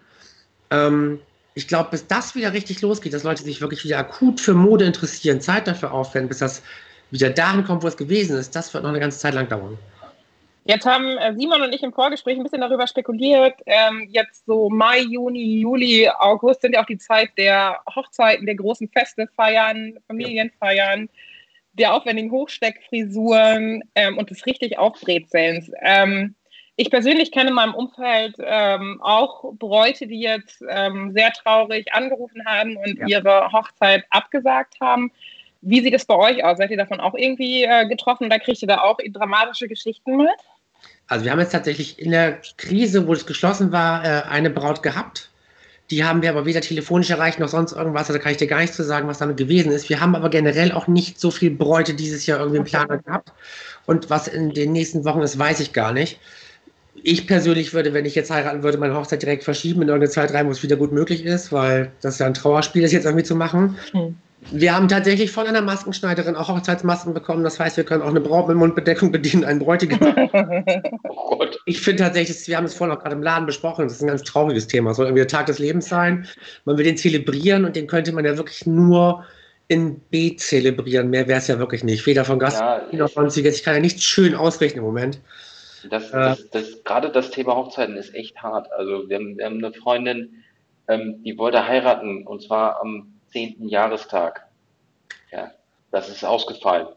Ähm, ich glaube, bis das wieder richtig losgeht, dass Leute sich wirklich wieder akut für Mode interessieren, Zeit dafür aufwenden, bis das wieder dahin kommt, wo es gewesen ist, das wird noch eine ganze Zeit lang dauern. Jetzt haben äh, Simon und ich im Vorgespräch ein bisschen darüber spekuliert. Ähm, jetzt so Mai, Juni, Juli, August sind ja auch die Zeit der Hochzeiten, der großen Feste feiern, Familienfeiern, der aufwendigen Hochsteckfrisuren ähm, und des richtig Aufbrezelns. Ähm, ich persönlich kenne in meinem Umfeld ähm, auch Bräute, die jetzt ähm, sehr traurig angerufen haben und ja. ihre Hochzeit abgesagt haben. Wie sieht es bei euch aus? Seid ihr davon auch irgendwie äh, getroffen? Da kriegt ihr da auch dramatische Geschichten mit? Also wir haben jetzt tatsächlich in der Krise, wo es geschlossen war, äh, eine Braut gehabt. Die haben wir aber weder telefonisch erreicht noch sonst irgendwas. Also da kann ich dir gar nichts zu sagen, was damit gewesen ist. Wir haben aber generell auch nicht so viel Bräute dieses Jahr irgendwie im Plan gehabt. Und was in den nächsten Wochen ist, weiß ich gar nicht. Ich persönlich würde, wenn ich jetzt heiraten würde, meine Hochzeit direkt verschieben in irgendeine Zeit rein, wo es wieder gut möglich ist, weil das ja ein Trauerspiel ist, jetzt irgendwie zu machen. Hm. Wir haben tatsächlich von einer Maskenschneiderin auch Hochzeitsmasken bekommen. Das heißt, wir können auch eine Braut mit Mundbedeckung bedienen, einen Bräutigam. oh Gott. Ich finde tatsächlich, wir haben es vorhin auch gerade im Laden besprochen, das ist ein ganz trauriges Thema. Es soll irgendwie der Tag des Lebens sein. Man will den zelebrieren und den könnte man ja wirklich nur in B zelebrieren. Mehr wäre es ja wirklich nicht. Weder von Gast ja, noch sonstiges. Ich kann ja nichts schön ausrichten im Moment. Das, das, äh. das, gerade das Thema Hochzeiten ist echt hart. Also wir haben, wir haben eine Freundin, ähm, die wollte heiraten und zwar am zehnten Jahrestag. Ja, das ist ausgefallen.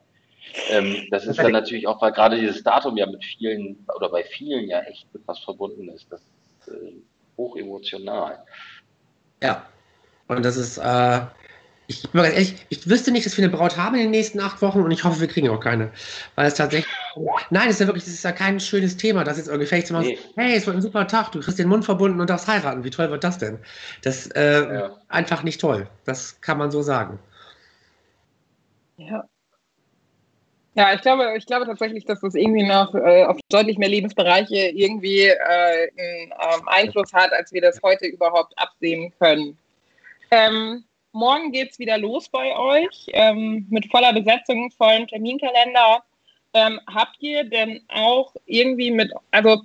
Ähm, das ist dann natürlich auch, weil gerade dieses Datum ja mit vielen oder bei vielen ja echt mit was verbunden ist. Das ist äh, hoch emotional. Ja. Und das ist, äh, ich, ehrlich, ich wüsste nicht, dass wir eine Braut haben in den nächsten acht Wochen und ich hoffe, wir kriegen auch keine. Weil es tatsächlich. Nein, das ist ja wirklich, das ist ja kein schönes Thema, das jetzt irgendwie vielleicht zu machen, nee. hey, es wird ein super Tag, du kriegst den Mund verbunden und darfst heiraten. Wie toll wird das denn? Das ist äh, ja. einfach nicht toll. Das kann man so sagen. Ja. Ja, ich glaube, ich glaube tatsächlich, dass das irgendwie noch äh, auf deutlich mehr Lebensbereiche irgendwie äh, einen ähm, Einfluss hat, als wir das heute überhaupt absehen können. Ähm, morgen geht es wieder los bei euch ähm, mit voller Besetzung, vollen Terminkalender. Ähm, habt ihr denn auch irgendwie mit, also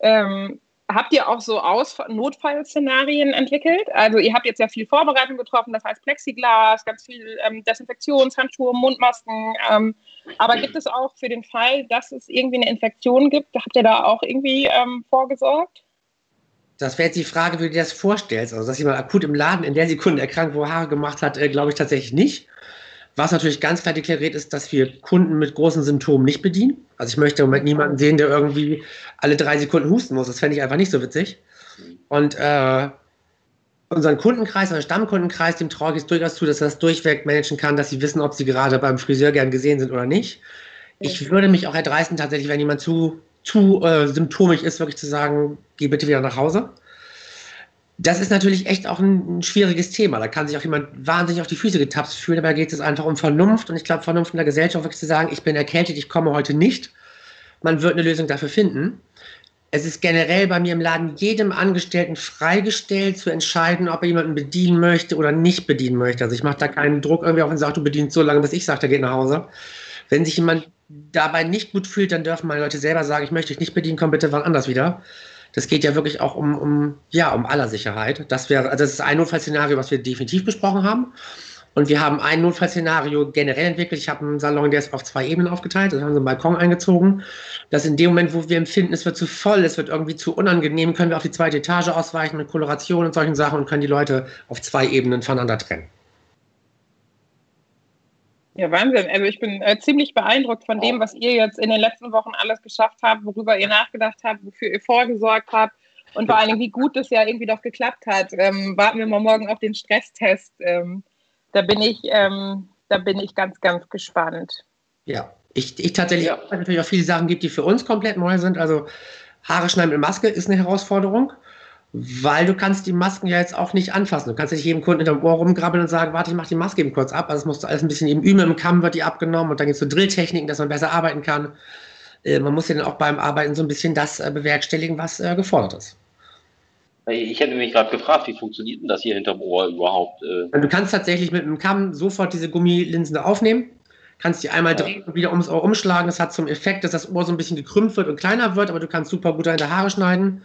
ähm, habt ihr auch so Aus Notfallszenarien entwickelt? Also ihr habt jetzt ja viel Vorbereitung getroffen, das heißt Plexiglas, ganz viel ähm, Desinfektionshandschuhe, Mundmasken. Ähm, aber gibt es auch für den Fall, dass es irgendwie eine Infektion gibt, habt ihr da auch irgendwie ähm, vorgesorgt? Das wäre jetzt die Frage, wie du dir das vorstellst. Also, dass jemand akut im Laden in der Sekunde erkrankt, wo Haare gemacht hat, äh, glaube ich tatsächlich nicht. Was natürlich ganz klar deklariert ist, dass wir Kunden mit großen Symptomen nicht bedienen. Also ich möchte im Moment niemanden sehen, der irgendwie alle drei Sekunden husten muss. Das fände ich einfach nicht so witzig. Und äh, unseren Kundenkreis, unseren Stammkundenkreis, dem traue ich es durchaus zu, dass er das durchweg managen kann, dass sie wissen, ob sie gerade beim Friseur gern gesehen sind oder nicht. Ich würde mich auch erdreisten, tatsächlich, wenn jemand zu zu äh, symptomig ist, wirklich zu sagen, geh bitte wieder nach Hause. Das ist natürlich echt auch ein, ein, schwieriges Thema. Da kann sich auch jemand wahnsinnig auf die Füße getapst fühlen. Dabei geht es einfach um Vernunft. Und ich glaube, Vernunft in der Gesellschaft wirklich zu sagen, ich bin erkältet, ich komme heute nicht. Man wird eine Lösung dafür finden. Es ist generell bei mir im Laden jedem Angestellten freigestellt, zu entscheiden, ob er jemanden bedienen möchte oder nicht bedienen möchte. Also ich mache da keinen Druck irgendwie auf und sage, du bedienst so lange, bis ich sage, der geht nach Hause. Wenn sich jemand dabei nicht gut fühlt, dann dürfen meine Leute selber sagen, ich möchte dich nicht bedienen, komm bitte wann anders wieder. Das geht ja wirklich auch um, um, ja, um aller Sicherheit. Das wäre, also das ist ein Notfallszenario, was wir definitiv besprochen haben. Und wir haben ein Notfallszenario generell entwickelt. Ich habe einen Salon, der ist auf zwei Ebenen aufgeteilt. Das haben wir einen Balkon eingezogen. Dass in dem Moment, wo wir empfinden, es wird zu voll, es wird irgendwie zu unangenehm, können wir auf die zweite Etage ausweichen mit Koloration und solchen Sachen und können die Leute auf zwei Ebenen voneinander trennen. Ja, Wahnsinn. Also ich bin äh, ziemlich beeindruckt von dem, was ihr jetzt in den letzten Wochen alles geschafft habt, worüber ihr nachgedacht habt, wofür ihr vorgesorgt habt und vor allen Dingen, wie gut das ja irgendwie doch geklappt hat. Ähm, warten wir mal morgen auf den Stresstest. Ähm, da bin ich, ähm, da bin ich ganz, ganz gespannt. Ja, ich, ich tatsächlich, ja. natürlich auch viele Sachen gibt, die für uns komplett neu sind. Also Haare schneiden mit Maske ist eine Herausforderung. Weil du kannst die Masken ja jetzt auch nicht anfassen. Du kannst nicht jedem Kunden hinterm Ohr rumgrabbeln und sagen, warte, ich mach die Maske eben kurz ab. Also das musst du alles ein bisschen eben üben. Im Kamm wird die abgenommen und dann gibt es so Drilltechniken, dass man besser arbeiten kann. Äh, man muss ja dann auch beim Arbeiten so ein bisschen das äh, bewerkstelligen, was äh, gefordert ist. Ich hätte mich gerade gefragt, wie funktioniert denn das hier hinterm Ohr überhaupt? Äh? Du kannst tatsächlich mit einem Kamm sofort diese Gummilinsen aufnehmen, kannst die einmal ja. drehen und wieder ums Ohr umschlagen. Das hat zum Effekt, dass das Ohr so ein bisschen gekrümmt wird und kleiner wird, aber du kannst super gut deine Haare schneiden.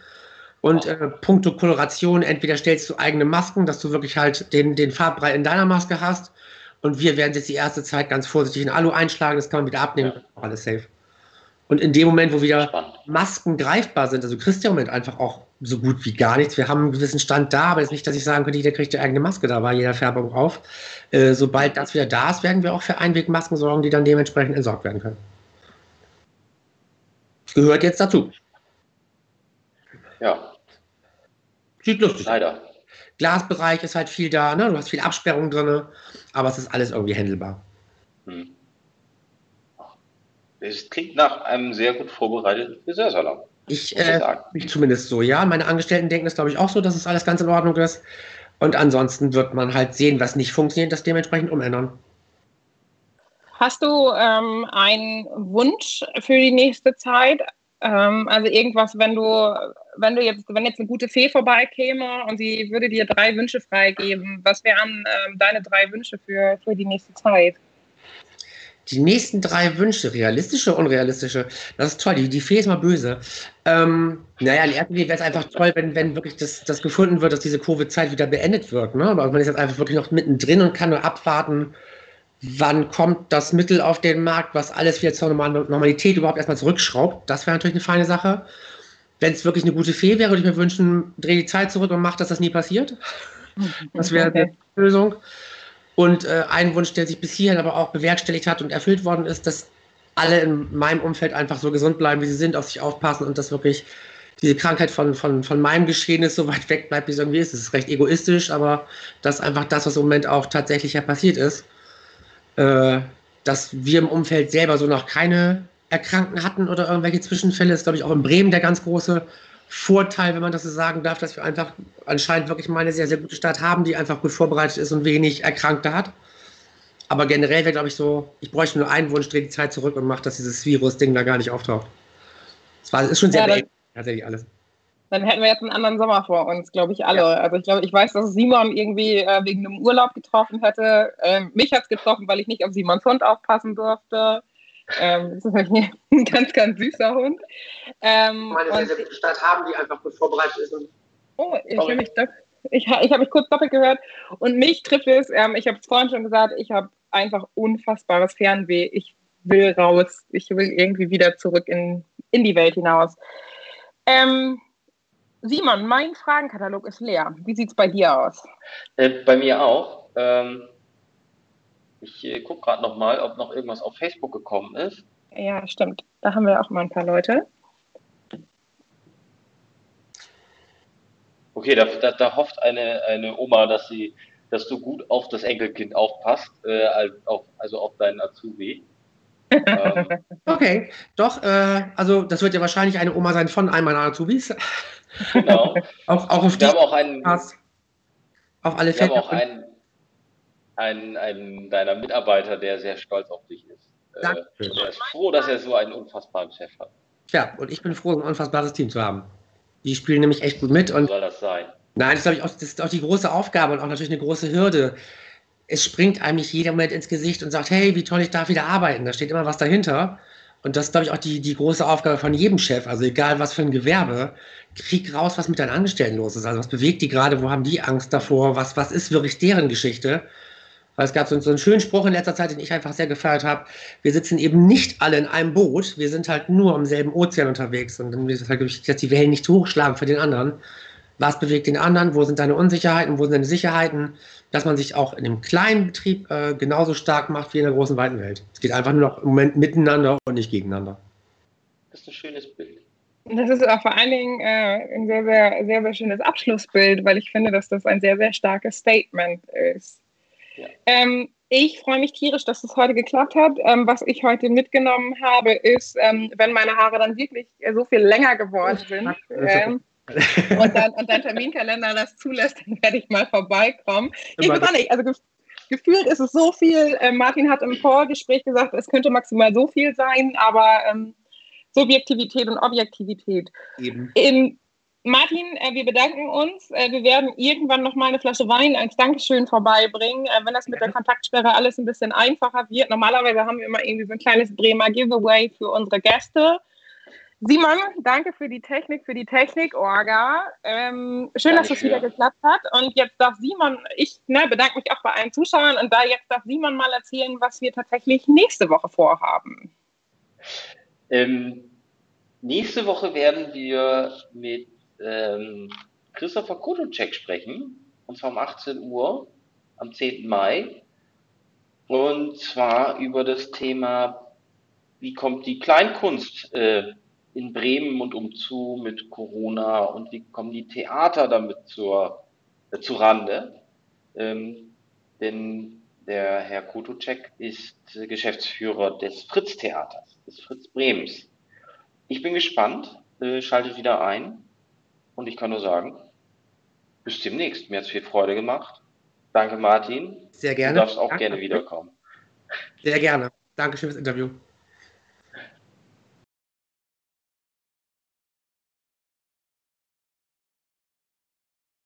Und äh, puncto Koloration, entweder stellst du eigene Masken, dass du wirklich halt den, den Farbbrei in deiner Maske hast. Und wir werden jetzt die erste Zeit ganz vorsichtig in Alu einschlagen, das kann man wieder abnehmen, ja. alles safe. Und in dem Moment, wo wieder Spannend. Masken greifbar sind, also kriegst du im Moment einfach auch so gut wie gar nichts. Wir haben einen gewissen Stand da, aber jetzt nicht, dass ich sagen könnte, jeder kriegt die eigene Maske, da war jeder Färbung drauf. Äh, sobald das wieder da ist, werden wir auch für Einwegmasken sorgen, die dann dementsprechend entsorgt werden können. Gehört jetzt dazu. Ja. Sieht lustig. Leider. Glasbereich ist halt viel da, ne? Du hast viel Absperrung drin, aber es ist alles irgendwie händelbar. Hm. Es klingt nach einem sehr gut vorbereiteten Friseursalon. Ich, äh, ich zumindest so, ja. Meine Angestellten denken das, glaube ich, auch so, dass es alles ganz in Ordnung ist. Und ansonsten wird man halt sehen, was nicht funktioniert, das dementsprechend umändern. Hast du ähm, einen Wunsch für die nächste Zeit? Ähm, also irgendwas, wenn du, wenn du jetzt, wenn jetzt eine gute Fee vorbeikäme und sie würde dir drei Wünsche freigeben, was wären ähm, deine drei Wünsche für, für die nächste Zeit? Die nächsten drei Wünsche, realistische, unrealistische, das ist toll. Die, die Fee ist mal böse. Ähm, naja, in erster Linie wäre es einfach toll, wenn, wenn wirklich das, das gefunden wird, dass diese Covid-Zeit wieder beendet wird. Ne? Aber man ist jetzt einfach wirklich noch mittendrin und kann nur abwarten, wann kommt das Mittel auf den Markt, was alles wieder zur Normalität überhaupt erstmal zurückschraubt. Das wäre natürlich eine feine Sache. Wenn es wirklich eine gute Fee wäre, würde ich mir wünschen, dreh die Zeit zurück und mach, dass das nie passiert. Das wäre okay. eine Lösung. Und äh, ein Wunsch, der sich bis hierhin aber auch bewerkstelligt hat und erfüllt worden ist, dass alle in meinem Umfeld einfach so gesund bleiben, wie sie sind, auf sich aufpassen und dass wirklich diese Krankheit von, von, von meinem Geschehen so weit weg bleibt, wie es irgendwie ist. Es ist recht egoistisch, aber das ist einfach das, was im Moment auch tatsächlich ja passiert ist. Äh, dass wir im Umfeld selber so noch keine Erkrankten hatten oder irgendwelche Zwischenfälle, ist, glaube ich, auch in Bremen der ganz große Vorteil, wenn man das so sagen darf, dass wir einfach anscheinend wirklich mal eine sehr, sehr gute Stadt haben, die einfach gut vorbereitet ist und wenig Erkrankte hat. Aber generell wäre, glaube ich, so, ich bräuchte nur einen Wunsch, drehe die Zeit zurück und mache, dass dieses Virus-Ding da gar nicht auftaucht. Das war, ist schon sehr ja, tatsächlich alles. Dann hätten wir jetzt einen anderen Sommer vor uns, glaube ich, alle. Ja. Also ich glaube, ich weiß, dass Simon irgendwie äh, wegen einem Urlaub getroffen hätte. Ähm, mich hat es getroffen, weil ich nicht auf Simons Hund aufpassen durfte. Ähm, das ist nämlich ein ganz, ganz süßer Hund. Ähm, meine sehr, sehr gute Stadt haben, die einfach gut vorbereitet ist. oh, ich habe mich, ich, ich hab mich kurz doppelt gehört. Und mich trifft es, ähm, ich habe es vorhin schon gesagt, ich habe einfach unfassbares Fernweh. Ich will raus. Ich will irgendwie wieder zurück in, in die Welt hinaus. Ähm, Simon, mein Fragenkatalog ist leer. Wie sieht es bei dir aus? Äh, bei mir auch. Ähm, ich äh, gucke gerade noch mal, ob noch irgendwas auf Facebook gekommen ist. Ja, stimmt. Da haben wir auch mal ein paar Leute. Okay, da, da, da hofft eine, eine Oma, dass sie, dass du gut auf das Enkelkind aufpasst, äh, auf, also auf deinen Azubi. ähm. Okay, doch, äh, also das wird ja wahrscheinlich eine Oma sein von einem meiner Azubis. Genau. auch, auch auf wir haben auch einen, auf alle Fälle. Wir haben auch einen, einen, einen deiner Mitarbeiter, der sehr stolz auf dich ist. Äh, er ist froh, dass er so einen unfassbaren Chef hat. Ja, und ich bin froh, ein unfassbares Team zu haben. Die spielen nämlich echt gut mit. Und soll das sein? Nein, das, ich auch, das ist auch die große Aufgabe und auch natürlich eine große Hürde. Es springt eigentlich jeder Moment ins Gesicht und sagt, hey, wie toll, ich darf wieder arbeiten. Da steht immer was dahinter. Und das ist, glaube ich, auch die, die große Aufgabe von jedem Chef. Also egal, was für ein Gewerbe, krieg raus, was mit deinen Angestellten los ist. Also was bewegt die gerade, wo haben die Angst davor, was, was ist wirklich deren Geschichte? Weil es gab so, so einen schönen Spruch in letzter Zeit, den ich einfach sehr gefeiert habe. Wir sitzen eben nicht alle in einem Boot, wir sind halt nur am selben Ozean unterwegs. Und dann ist es halt wichtig, dass die Wellen nicht zu hoch schlagen für den anderen. Was bewegt den anderen? Wo sind deine Unsicherheiten? Wo sind deine Sicherheiten? Dass man sich auch in einem kleinen Betrieb äh, genauso stark macht wie in der großen, weiten Welt. Es geht einfach nur noch im Moment miteinander und nicht gegeneinander. Das ist ein schönes Bild. Das ist auch vor allen Dingen äh, ein sehr, sehr, sehr, sehr schönes Abschlussbild, weil ich finde, dass das ein sehr, sehr starkes Statement ist. Ja. Ähm, ich freue mich tierisch, dass es heute geklappt hat. Ähm, was ich heute mitgenommen habe, ist, ähm, wenn meine Haare dann wirklich so viel länger geworden sind ähm, und, dann, und dein Terminkalender das zulässt, dann werde ich mal vorbeikommen. Ich weiß auch nicht, also gefühlt ist es so viel. Äh, Martin hat im Vorgespräch gesagt, es könnte maximal so viel sein, aber ähm, Subjektivität und Objektivität. Eben. In, Martin, äh, wir bedanken uns. Äh, wir werden irgendwann noch mal eine Flasche Wein als Dankeschön vorbeibringen, äh, wenn das mit der Kontaktsperre alles ein bisschen einfacher wird. Normalerweise haben wir immer irgendwie so ein kleines Bremer Giveaway für unsere Gäste. Simon, danke für die Technik, für die Technik, Orga. Ähm, schön, dass es wieder geklappt hat. Und jetzt darf Simon, ich ne, bedanke mich auch bei allen Zuschauern und da jetzt darf Simon mal erzählen, was wir tatsächlich nächste Woche vorhaben. Ähm, nächste Woche werden wir mit ähm, Christopher Kotocek sprechen, und zwar um 18 Uhr am 10. Mai. Und zwar über das Thema, wie kommt die Kleinkunst äh, in Bremen und umzu mit Corona und wie kommen die Theater damit zur, äh, zu Rande. Ähm, denn der Herr Kotocek ist Geschäftsführer des Fritz Theaters, des Fritz Bremens. Ich bin gespannt, äh, schaltet wieder ein und ich kann nur sagen, bis demnächst. Mir hat es viel Freude gemacht. Danke, Martin. Sehr gerne. Du darfst auch Danke. gerne wiederkommen. Sehr gerne. Dankeschön fürs Interview.